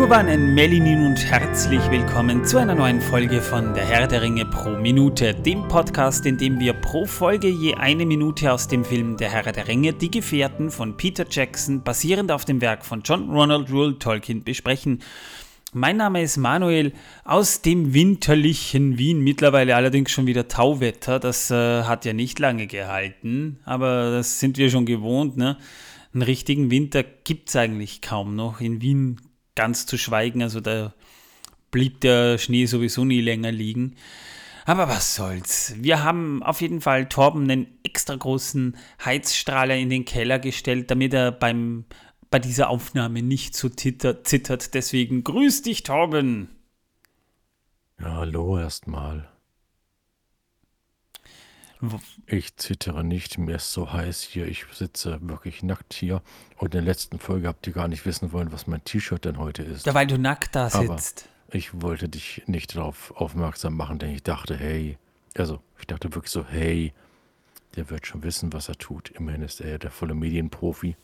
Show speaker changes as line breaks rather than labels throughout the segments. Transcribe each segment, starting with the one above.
Megowanen, Melinin und herzlich willkommen zu einer neuen Folge von Der Herr der Ringe pro Minute, dem Podcast, in dem wir pro Folge je eine Minute aus dem Film Der Herr der Ringe, Die Gefährten von Peter Jackson, basierend auf dem Werk von John Ronald Rule Tolkien, besprechen. Mein Name ist Manuel aus dem winterlichen Wien, mittlerweile allerdings schon wieder Tauwetter. Das äh, hat ja nicht lange gehalten, aber das sind wir schon gewohnt. Ne? Einen richtigen Winter gibt es eigentlich kaum noch. In Wien ganz zu schweigen, also da blieb der Schnee sowieso nie länger liegen. Aber was soll's. Wir haben auf jeden Fall Torben einen extra großen Heizstrahler in den Keller gestellt, damit er beim bei dieser Aufnahme nicht so zittert. zittert. Deswegen grüß dich, Torben.
Ja, hallo erstmal. Ich zittere nicht, mir ist so heiß hier. Ich sitze wirklich nackt hier. Und in der letzten Folge habt ihr gar nicht wissen wollen, was mein T-Shirt denn heute ist.
Ja, weil du nackt da sitzt.
Aber ich wollte dich nicht darauf aufmerksam machen, denn ich dachte, hey, also ich dachte wirklich so, hey, der wird schon wissen, was er tut. Immerhin ist er ja der volle Medienprofi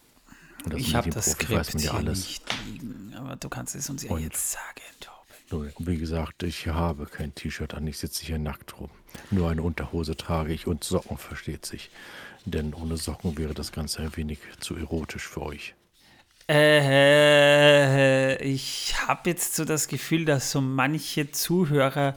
ich habe das Skript ja hier nicht liegen, aber du kannst es uns ja und jetzt sagen,
Torben. Wie gesagt, ich habe kein T-Shirt an, ich sitze hier nackt rum. Nur eine Unterhose trage ich und Socken versteht sich. Denn ohne Socken wäre das Ganze ein wenig zu erotisch für euch.
Äh, ich habe jetzt so das Gefühl, dass so manche Zuhörer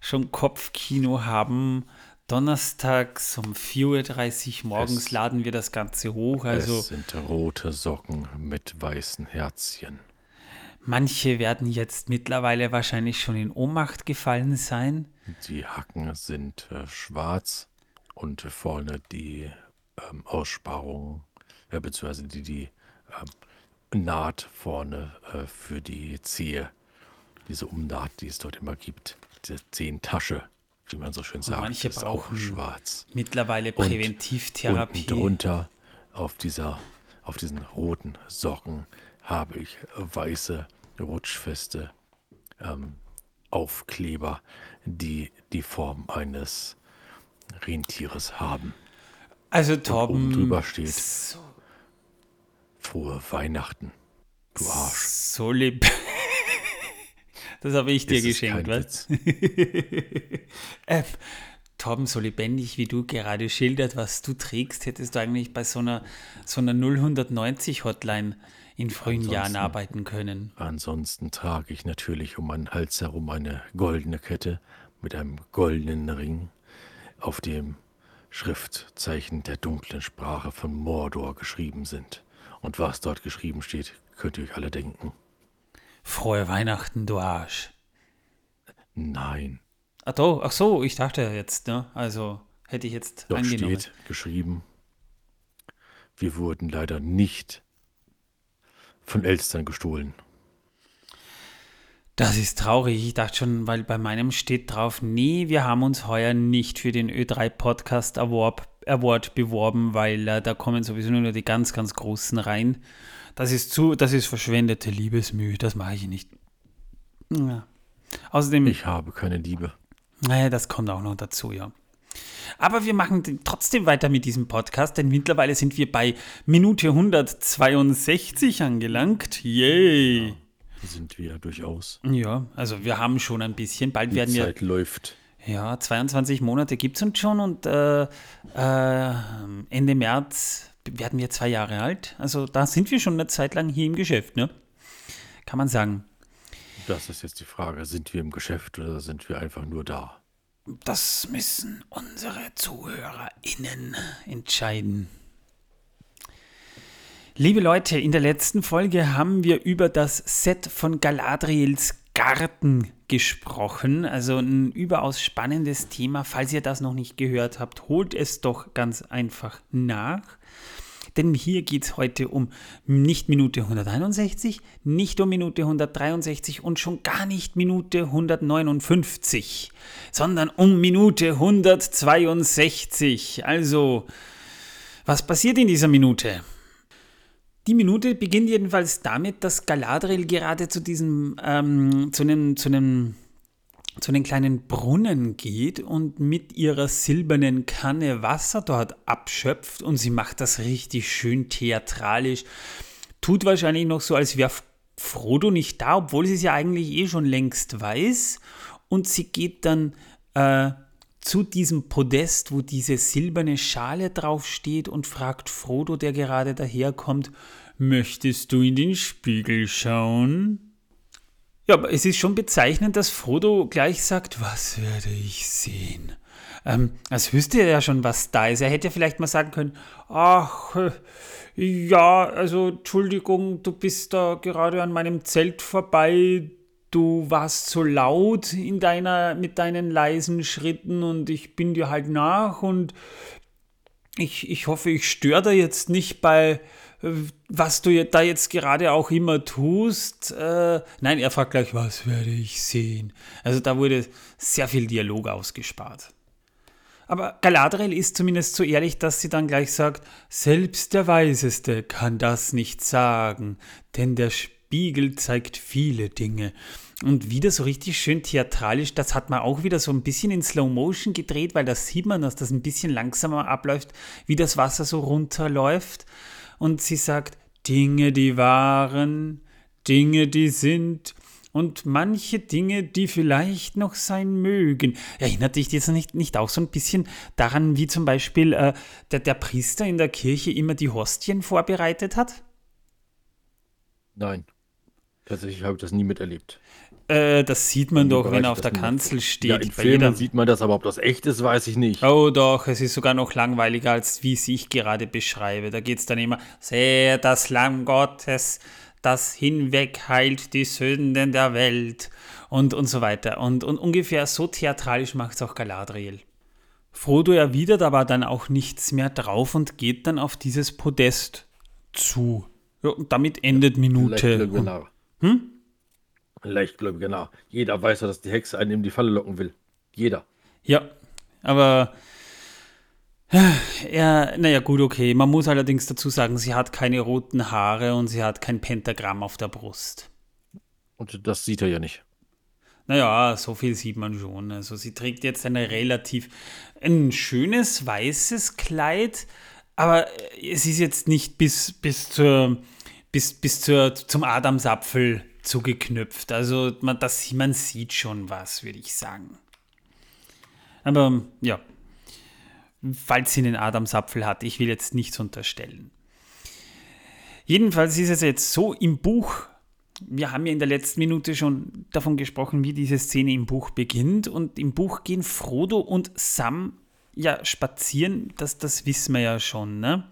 schon Kopfkino haben donnerstags um 4.30 Uhr morgens es, laden wir das Ganze hoch. Also
es sind rote Socken mit weißen Herzchen.
Manche werden jetzt mittlerweile wahrscheinlich schon in Ohnmacht gefallen sein.
Die Hacken sind äh, schwarz und vorne die ähm, Aussparung, äh, beziehungsweise die, die äh, Naht vorne äh, für die Zehe, diese Umnaht, die es dort immer gibt, diese Zehentasche wie man so schön sagt. Und
manche brauchen schwarz. Mittlerweile Präventivtherapie.
Und drunter auf dieser, auf diesen roten Socken habe ich weiße, rutschfeste ähm, Aufkleber, die die Form eines Rentieres haben.
Also Torben. Und
oben drüber steht so, Frohe Weihnachten, du Arsch.
So lieb. Das habe ich dir das geschenkt, was? äh, Torben, so lebendig wie du gerade schildert, was du trägst, hättest du eigentlich bei so einer, so einer 090 Hotline in frühen ansonsten, Jahren arbeiten können.
Ansonsten trage ich natürlich um meinen Hals herum eine goldene Kette mit einem goldenen Ring, auf dem Schriftzeichen der dunklen Sprache von Mordor geschrieben sind. Und was dort geschrieben steht, könnt ihr euch alle denken.
Frohe Weihnachten, du Arsch.
Nein.
Ach, so, ach so, ich dachte jetzt, ne? Also hätte ich jetzt
Dort angenommen. steht geschrieben, wir wurden leider nicht von Elstern gestohlen.
Das ist traurig. Ich dachte schon, weil bei meinem steht drauf, nee, wir haben uns heuer nicht für den Ö3 Podcast Award, Award beworben, weil äh, da kommen sowieso nur die ganz, ganz Großen rein. Das ist zu, das ist verschwendete Liebesmühe, das mache ich nicht. Ja. Außerdem.
Ich habe keine Liebe.
Naja, das kommt auch noch dazu, ja. Aber wir machen trotzdem weiter mit diesem Podcast, denn mittlerweile sind wir bei Minute 162 angelangt. Yay! Ja,
sind wir durchaus.
Ja, also wir haben schon ein bisschen. Bald
Die
werden
wir. Zeit läuft.
Ja, 22 Monate gibt es uns schon und äh, äh, Ende März werden wir zwei Jahre alt. Also da sind wir schon eine Zeit lang hier im Geschäft, ne? Kann man sagen.
Das ist jetzt die Frage, sind wir im Geschäft oder sind wir einfach nur da?
Das müssen unsere ZuhörerInnen entscheiden. Liebe Leute, in der letzten Folge haben wir über das Set von Galadriels Garten gesprochen. Also ein überaus spannendes Thema. Falls ihr das noch nicht gehört habt, holt es doch ganz einfach nach. Denn hier geht es heute um nicht Minute 161, nicht um Minute 163 und schon gar nicht Minute 159, sondern um Minute 162. Also, was passiert in dieser Minute? Die Minute beginnt jedenfalls damit, dass Galadriel gerade zu diesem, ähm, zu einem, zu einem zu den kleinen Brunnen geht und mit ihrer silbernen Kanne Wasser dort abschöpft und sie macht das richtig schön theatralisch. Tut wahrscheinlich noch so, als wäre Frodo nicht da, obwohl sie es ja eigentlich eh schon längst weiß. Und sie geht dann äh, zu diesem Podest, wo diese silberne Schale draufsteht und fragt Frodo, der gerade daherkommt, möchtest du in den Spiegel schauen? Ja, aber es ist schon bezeichnend, dass Frodo gleich sagt, was werde ich sehen? Ähm, als wüsste er ja schon, was da ist. Er hätte ja vielleicht mal sagen können, ach, äh, ja, also Entschuldigung, du bist da gerade an meinem Zelt vorbei, du warst so laut in deiner, mit deinen leisen Schritten und ich bin dir halt nach und ich, ich hoffe, ich störe da jetzt nicht bei, was du da jetzt gerade auch immer tust. Äh, nein, er fragt gleich, was werde ich sehen? Also da wurde sehr viel Dialog ausgespart. Aber Galadriel ist zumindest so ehrlich, dass sie dann gleich sagt, selbst der Weiseste kann das nicht sagen, denn der Spiegel zeigt viele Dinge. Und wieder so richtig schön theatralisch, das hat man auch wieder so ein bisschen in Slow Motion gedreht, weil da sieht man, dass das ein bisschen langsamer abläuft, wie das Wasser so runterläuft. Und sie sagt, Dinge, die waren, Dinge, die sind, und manche Dinge, die vielleicht noch sein mögen. Erinnert dich jetzt nicht, nicht auch so ein bisschen daran, wie zum Beispiel äh, der, der Priester in der Kirche immer die Hostien vorbereitet hat?
Nein. Tatsächlich habe ich das nie miterlebt.
Äh, das sieht man doch, wenn er auf der Kanzel steht. Ja,
in Filmen jeder... sieht man das, aber ob das echt ist, weiß ich nicht.
Oh doch, es ist sogar noch langweiliger, als wie es ich gerade beschreibe. Da geht es dann immer, sehe das Lamm Gottes, das hinweg heilt die Sünden der Welt und, und so weiter. Und, und ungefähr so theatralisch macht es auch Galadriel. Frodo erwidert aber dann auch nichts mehr drauf und geht dann auf dieses Podest zu. Ja, und damit endet Minute.
Leichtgläubiger Narr. Hm? Leichtgläubiger Narr. Jeder weiß ja, dass die Hexe einen in die Falle locken will. Jeder.
Ja, aber ja, naja, gut, okay. Man muss allerdings dazu sagen, sie hat keine roten Haare und sie hat kein Pentagramm auf der Brust.
Und das sieht er ja nicht.
Naja, so viel sieht man schon. Also sie trägt jetzt ein relativ ein schönes weißes Kleid, aber es ist jetzt nicht bis, bis, zur, bis, bis zur, zum Adamsapfel zugeknüpft. Also man, das, man sieht schon was, würde ich sagen. Aber ja, falls sie einen Adamsapfel hat. Ich will jetzt nichts unterstellen. Jedenfalls ist es jetzt so im Buch, wir haben ja in der letzten Minute schon davon gesprochen, wie diese Szene im Buch beginnt. Und im Buch gehen Frodo und Sam ja spazieren, das, das wissen wir ja schon. Ne?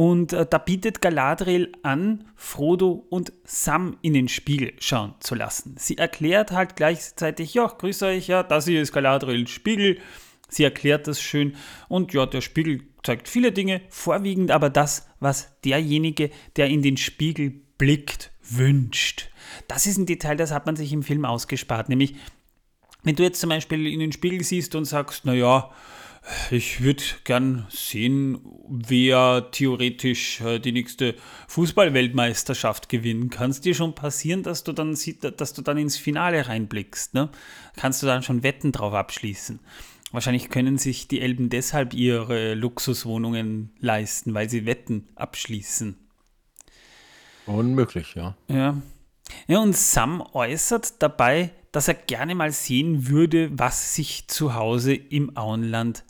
Und äh, da bietet Galadriel an, Frodo und Sam in den Spiegel schauen zu lassen. Sie erklärt halt gleichzeitig, ja, grüß euch, ja, das hier ist Galadriels Spiegel Sie erklärt das schön und ja, der Spiegel zeigt viele Dinge, vorwiegend aber das, was derjenige, der in den Spiegel blickt, wünscht. Das ist ein Detail, das hat man sich im Film ausgespart, nämlich wenn du jetzt zum Beispiel in den Spiegel siehst und sagst, naja, ich würde gern sehen, wer theoretisch äh, die nächste Fußballweltmeisterschaft gewinnen. Kann es dir schon passieren, dass du dann, dass du dann ins Finale reinblickst? Ne? Kannst du dann schon Wetten drauf abschließen? Wahrscheinlich können sich die Elben deshalb ihre Luxuswohnungen leisten, weil sie Wetten abschließen.
Unmöglich, ja.
Ja. Ja, und Sam äußert dabei, dass er gerne mal sehen würde, was sich zu Hause im Auenland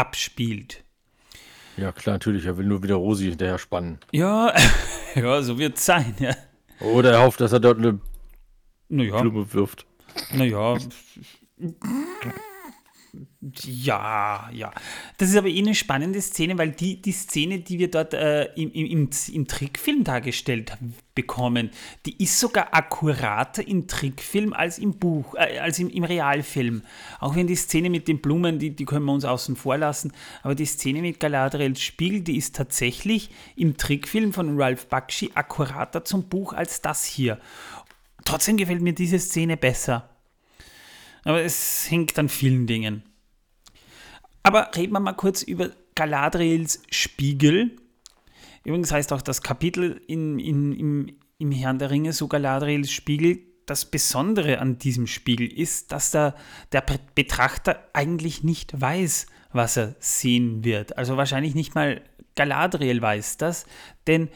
abspielt.
Ja, klar, natürlich. Er will nur wieder Rosi hinterher spannen.
Ja, ja so wird es sein, ja.
Oder er hofft, dass er dort eine naja. Blume wirft.
Naja. Ja, ja. Das ist aber eh eine spannende Szene, weil die, die Szene, die wir dort äh, im, im, im Trickfilm dargestellt bekommen, die ist sogar akkurater im Trickfilm als im Buch, äh, als im, im Realfilm. Auch wenn die Szene mit den Blumen, die, die können wir uns außen vor lassen, aber die Szene mit Galadriels Spiegel, die ist tatsächlich im Trickfilm von Ralph Bakshi akkurater zum Buch als das hier. Trotzdem gefällt mir diese Szene besser. Aber es hängt an vielen Dingen. Aber reden wir mal kurz über Galadriels Spiegel. Übrigens heißt auch das Kapitel in, in, im, im Herrn der Ringe so Galadriels Spiegel. Das Besondere an diesem Spiegel ist, dass der, der Betrachter eigentlich nicht weiß, was er sehen wird. Also wahrscheinlich nicht mal Galadriel weiß das, denn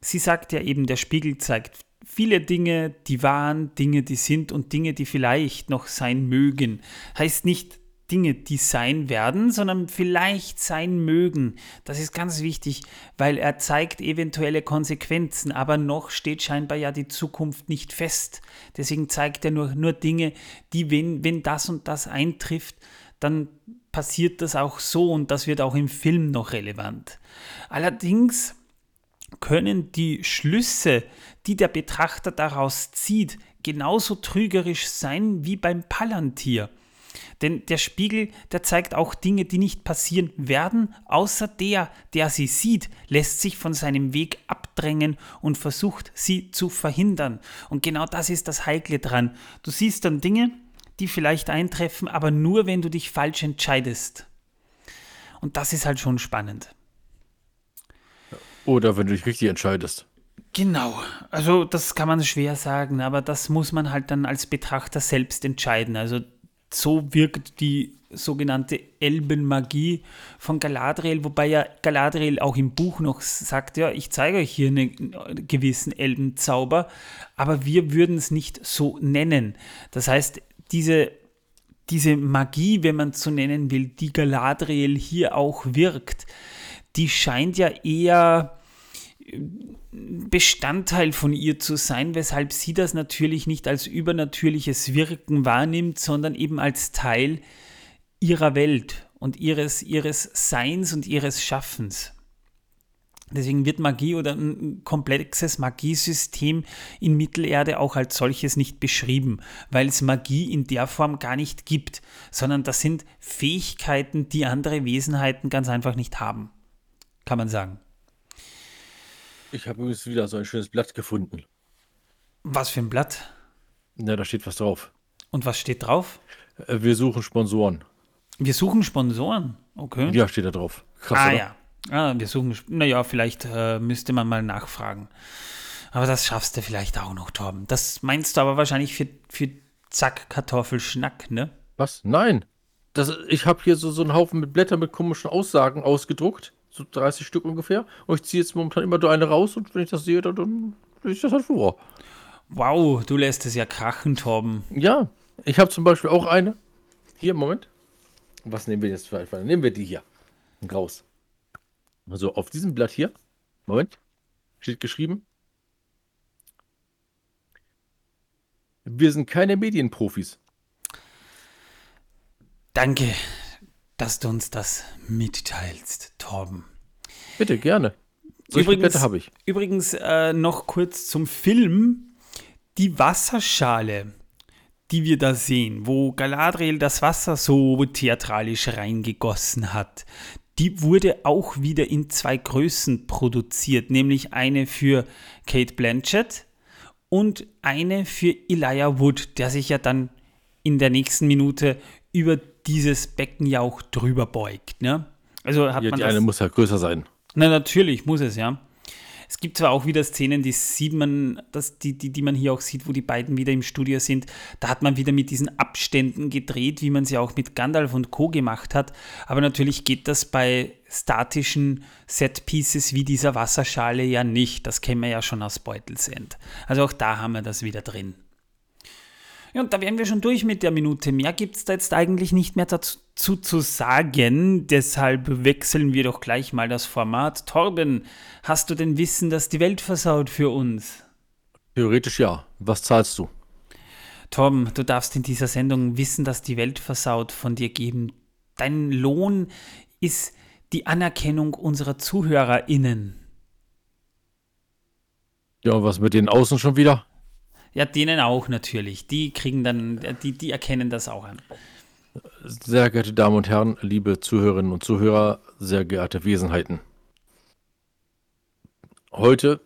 sie sagt ja eben, der Spiegel zeigt viele Dinge, die waren, Dinge, die sind und Dinge, die vielleicht noch sein mögen. Heißt nicht Dinge, die sein werden, sondern vielleicht sein mögen. Das ist ganz wichtig, weil er zeigt eventuelle Konsequenzen, aber noch steht scheinbar ja die Zukunft nicht fest. Deswegen zeigt er nur, nur Dinge, die, wenn, wenn das und das eintrifft, dann passiert das auch so und das wird auch im Film noch relevant. Allerdings können die Schlüsse, die der Betrachter daraus zieht, genauso trügerisch sein wie beim Palantir. Denn der Spiegel, der zeigt auch Dinge, die nicht passieren werden, außer der, der sie sieht, lässt sich von seinem Weg abdrängen und versucht, sie zu verhindern. Und genau das ist das Heikle dran. Du siehst dann Dinge, die vielleicht eintreffen, aber nur, wenn du dich falsch entscheidest. Und das ist halt schon spannend.
Oder wenn du dich richtig entscheidest.
Genau, also das kann man schwer sagen, aber das muss man halt dann als Betrachter selbst entscheiden. Also so wirkt die sogenannte Elbenmagie von Galadriel, wobei ja Galadriel auch im Buch noch sagt, ja, ich zeige euch hier einen gewissen Elbenzauber, aber wir würden es nicht so nennen. Das heißt, diese, diese Magie, wenn man es so nennen will, die Galadriel hier auch wirkt, die scheint ja eher Bestandteil von ihr zu sein, weshalb sie das natürlich nicht als übernatürliches Wirken wahrnimmt, sondern eben als Teil ihrer Welt und ihres, ihres Seins und ihres Schaffens. Deswegen wird Magie oder ein komplexes Magiesystem in Mittelerde auch als solches nicht beschrieben, weil es Magie in der Form gar nicht gibt, sondern das sind Fähigkeiten, die andere Wesenheiten ganz einfach nicht haben. Kann man sagen.
Ich habe übrigens wieder so ein schönes Blatt gefunden.
Was für ein Blatt?
Na, da steht was drauf.
Und was steht drauf?
Äh, wir suchen Sponsoren.
Wir suchen Sponsoren? Okay.
Ja, steht da drauf.
Krass, ah oder? ja. Ah, wir suchen, naja, vielleicht äh, müsste man mal nachfragen. Aber das schaffst du vielleicht auch noch, Torben. Das meinst du aber wahrscheinlich für, für Zack Kartoffelschnack, ne?
Was? Nein. Das, ich habe hier so, so einen Haufen mit Blättern mit komischen Aussagen ausgedruckt so 30 Stück ungefähr. Und ich ziehe jetzt momentan immer eine raus und wenn ich das sehe, dann, dann lese ich das halt vor.
Wow, du lässt es ja krachen, Torben.
Ja, ich habe zum Beispiel auch eine. Hier, Moment. Was nehmen wir jetzt für einfach? Nehmen wir die hier. Raus. Also auf diesem Blatt hier, Moment, steht geschrieben. Wir sind keine Medienprofis.
Danke, dass du uns das mitteilst, Torben.
Bitte, gerne.
Solche übrigens habe ich. Übrigens äh, noch kurz zum Film. Die Wasserschale, die wir da sehen, wo Galadriel das Wasser so theatralisch reingegossen hat, die wurde auch wieder in zwei Größen produziert, nämlich eine für Kate Blanchett und eine für Elijah Wood, der sich ja dann in der nächsten Minute über dieses Becken ja auch drüber beugt. Ne?
Also hat ja, man die das, eine muss ja größer sein.
Na, natürlich muss es, ja. Es gibt zwar auch wieder Szenen, die sieht man, dass die, die, die man hier auch sieht, wo die beiden wieder im Studio sind. Da hat man wieder mit diesen Abständen gedreht, wie man sie auch mit Gandalf und Co. gemacht hat. Aber natürlich geht das bei statischen Setpieces wie dieser Wasserschale ja nicht. Das kennen wir ja schon aus Beutelsend. Also auch da haben wir das wieder drin. Ja, und da wären wir schon durch mit der Minute. Mehr gibt es da jetzt eigentlich nicht mehr dazu zu sagen. Deshalb wechseln wir doch gleich mal das Format. Torben, hast du denn Wissen, dass die Welt versaut für uns?
Theoretisch ja. Was zahlst du?
Torben, du darfst in dieser Sendung Wissen, dass die Welt versaut von dir geben. Dein Lohn ist die Anerkennung unserer ZuhörerInnen.
Ja, und was mit den Außen schon wieder?
Ja, denen auch natürlich. Die kriegen dann, die, die erkennen das auch an.
Sehr geehrte Damen und Herren, liebe Zuhörerinnen und Zuhörer, sehr geehrte Wesenheiten. Heute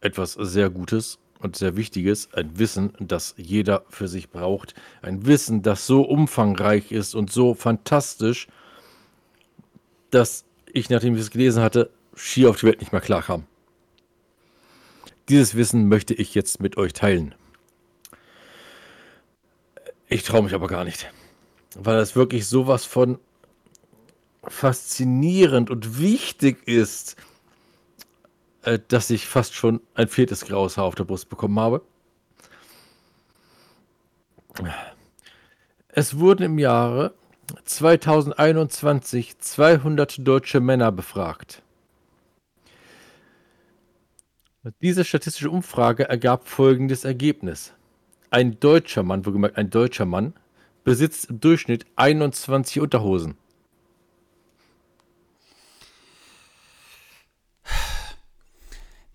etwas sehr Gutes und sehr Wichtiges, ein Wissen, das jeder für sich braucht. Ein Wissen, das so umfangreich ist und so fantastisch, dass ich, nachdem ich es gelesen hatte, schier auf die Welt nicht mehr klar kam. Dieses Wissen möchte ich jetzt mit euch teilen. Ich traue mich aber gar nicht. Weil das wirklich sowas von faszinierend und wichtig ist. äh, dass ich fast schon ein viertes graues Haar auf der Brust bekommen habe. Es wurden im Jahre 2021 200 deutsche Männer befragt. Diese statistische Umfrage ergab folgendes Ergebnis. Ein deutscher Mann, wohlgemerkt ein deutscher Mann, besitzt im Durchschnitt 21 Unterhosen.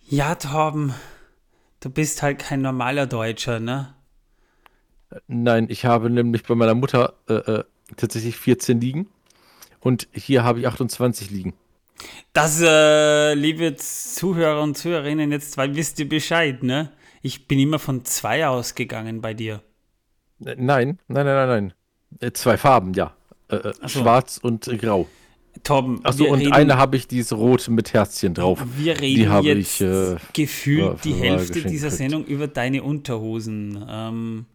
Ja, Torben, du bist halt kein normaler Deutscher, ne?
Nein, ich habe nämlich bei meiner Mutter äh, äh, tatsächlich 14 liegen und hier habe ich 28 liegen.
Das, äh, liebe Zuhörer und Zuhörerinnen, jetzt weil wisst ihr Bescheid, ne? Ich bin immer von zwei ausgegangen bei dir.
Äh, Nein, nein, nein, nein, nein. Äh, Zwei Farben, ja. Äh, äh,
so.
Schwarz und äh, grau.
Torben,
Achso, und
reden,
eine habe ich, die ist rot mit Herzchen drauf.
wir
Die
reden
habe
jetzt
ich, äh,
gefühlt die Hälfte dieser
gekriegt.
Sendung über deine Unterhosen. Ähm,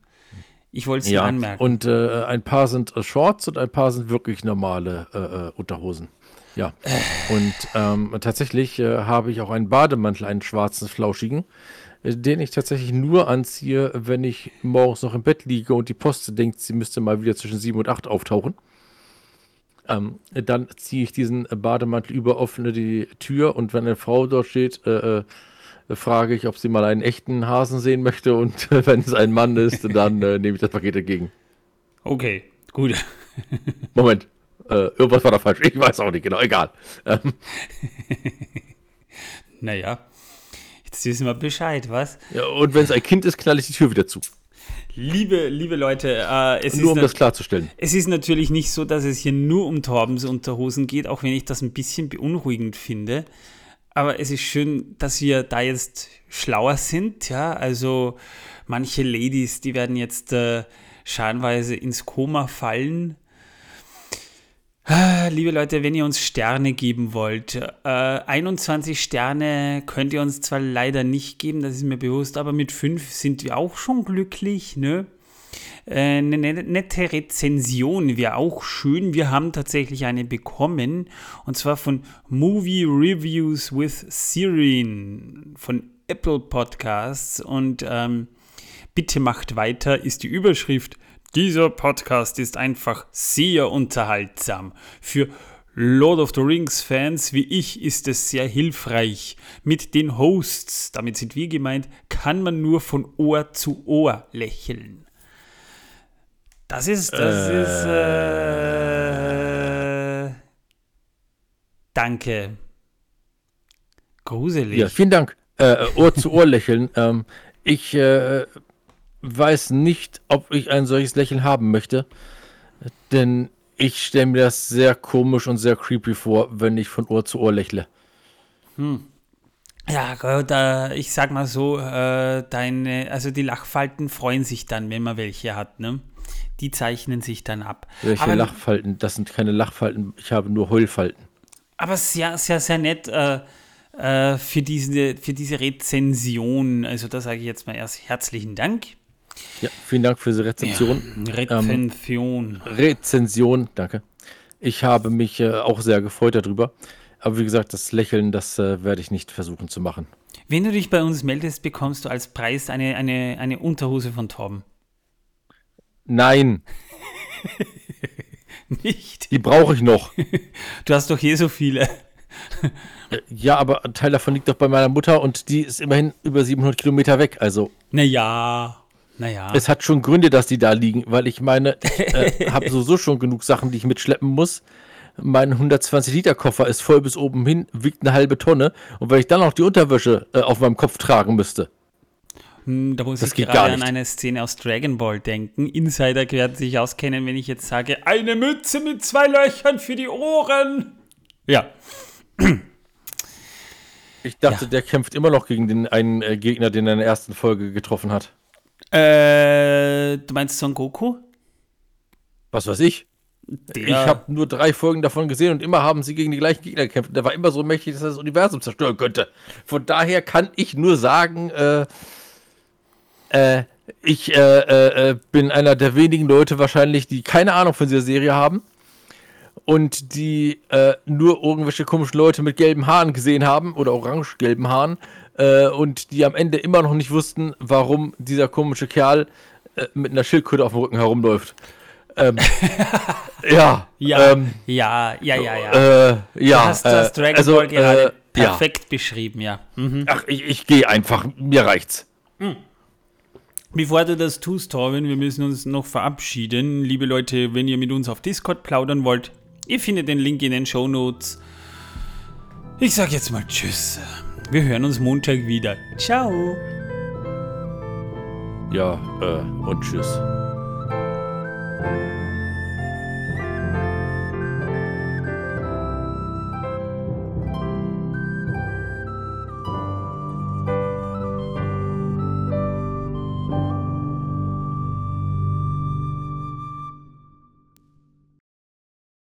ich wollte es
Ja,
anmerken.
und äh, ein paar sind äh, Shorts und ein paar sind wirklich normale äh, äh, Unterhosen. Ja. Und ähm, tatsächlich äh, habe ich auch einen Bademantel, einen schwarzen, flauschigen, äh, den ich tatsächlich nur anziehe, wenn ich morgens noch im Bett liege und die Post denkt, sie müsste mal wieder zwischen sieben und acht auftauchen. Ähm, dann ziehe ich diesen Bademantel über, öffne die Tür und wenn eine Frau dort steht, äh, äh, frage ich, ob sie mal einen echten Hasen sehen möchte und wenn es ein Mann ist, dann äh, nehme ich das Paket entgegen.
okay, gut.
Moment, äh, irgendwas war da falsch. Ich weiß auch nicht genau, egal. Ähm,
Naja, jetzt wissen wir Bescheid, was?
ja, und wenn es ein Kind ist, knall ich die Tür wieder zu.
Liebe, liebe Leute, äh, es,
Nur
ist
um das klarzustellen.
es ist natürlich nicht so, dass es hier nur um Torbens Unterhosen geht, auch wenn ich das ein bisschen beunruhigend finde. Aber es ist schön, dass wir da jetzt schlauer sind, ja. Also manche Ladies, die werden jetzt äh, scharenweise ins Koma fallen. Ah, Liebe Leute, wenn ihr uns Sterne geben wollt, äh, 21 Sterne könnt ihr uns zwar leider nicht geben, das ist mir bewusst, aber mit 5 sind wir auch schon glücklich, ne? Äh, Eine ne- nette Rezension wäre auch schön. Wir haben tatsächlich eine bekommen und zwar von Movie Reviews with Sirin von Apple Podcasts und ähm, Bitte macht weiter ist die Überschrift. Dieser Podcast ist einfach sehr unterhaltsam. Für Lord of the Rings Fans wie ich ist es sehr hilfreich. Mit den Hosts, damit sind wir gemeint, kann man nur von Ohr zu Ohr lächeln. Das ist, das ist, äh, danke. Gruselig.
Ja, vielen Dank. Äh, Ohr zu Ohr lächeln. Ähm, ich äh, weiß nicht, ob ich ein solches Lächeln haben möchte, denn ich stelle mir das sehr komisch und sehr creepy vor, wenn ich von Ohr zu Ohr lächle.
Ja, Gott, äh, ich sag mal so, äh, deine, also die Lachfalten freuen sich dann, wenn man welche hat, ne? Die zeichnen sich dann ab.
Welche
aber,
Lachfalten? Das sind keine Lachfalten, ich habe nur Heulfalten.
aber sehr, sehr, sehr nett äh, äh, für, diese, für diese Rezension. Also da sage ich jetzt mal erst herzlichen Dank.
Ja, vielen Dank für diese Rezension.
Rezension.
Rezension, danke. Ich habe mich äh, auch sehr gefreut darüber. Aber wie gesagt, das Lächeln, das äh, werde ich nicht versuchen zu machen.
Wenn du dich bei uns meldest, bekommst du als Preis eine, eine, eine Unterhose von Torben.
Nein,
Nicht?
die brauche ich noch.
Du hast doch hier so viele.
Äh, Ja, aber ein Teil davon liegt doch bei meiner Mutter und die ist immerhin über 700 Kilometer weg. Also
Naja, naja.
es hat schon Gründe, dass die da liegen, weil ich meine, ich äh, habe sowieso schon genug Sachen, die ich mitschleppen muss. Mein 120-Liter-Koffer ist voll bis oben hin, wiegt eine halbe Tonne. Und wenn ich dann noch die Unterwäsche äh, auf meinem Kopf tragen müsste,
Hm, Da muss
Das
ich gerade an eine Szene aus Dragon Ball denken. Insider werden sich auskennen, wenn ich jetzt sage, eine Mütze mit zwei Löchern für die Ohren. Ja.
ich dachte,
Ja.
der kämpft immer noch gegen den einen äh, Gegner, den er in der ersten Folge getroffen hat.
Äh, du meinst Son Goku?
Was weiß ich?
Der,
Ich habe nur drei Folgen davon gesehen und immer haben sie gegen die gleichen Gegner gekämpft. Der war immer so mächtig, dass er das Universum zerstören könnte. Von daher kann ich nur sagen, äh, äh, ich äh, äh, äh, bin einer der wenigen Leute wahrscheinlich, die keine Ahnung von dieser Serie haben. und die äh, nur irgendwelche komischen Leute mit gelben Haaren gesehen haben oder orange-gelben Haaren äh, und die am Ende immer noch nicht wussten, warum dieser komische Kerl äh, mit einer Schildkröte auf dem Rücken herumläuft. Ähm, ja,
Ja,
ähm,
ja, ja, ja, ja.
Äh, ja,
du hast das
äh,
Dragon
also,
Ball gerade
äh, ja.
perfekt beschrieben, ja. Mhm.
Ach, ich, ich gehe einfach, mir reicht's.
Bevor du das tust, Torben, wir müssen uns noch verabschieden. Liebe Leute, wenn ihr mit uns auf Discord plaudern wollt, ihr findet den Link in den Show Notes. Ich sag jetzt mal Tschüss. Wir hören uns Montag wieder. Ciao.
Ja, äh, und tschüss.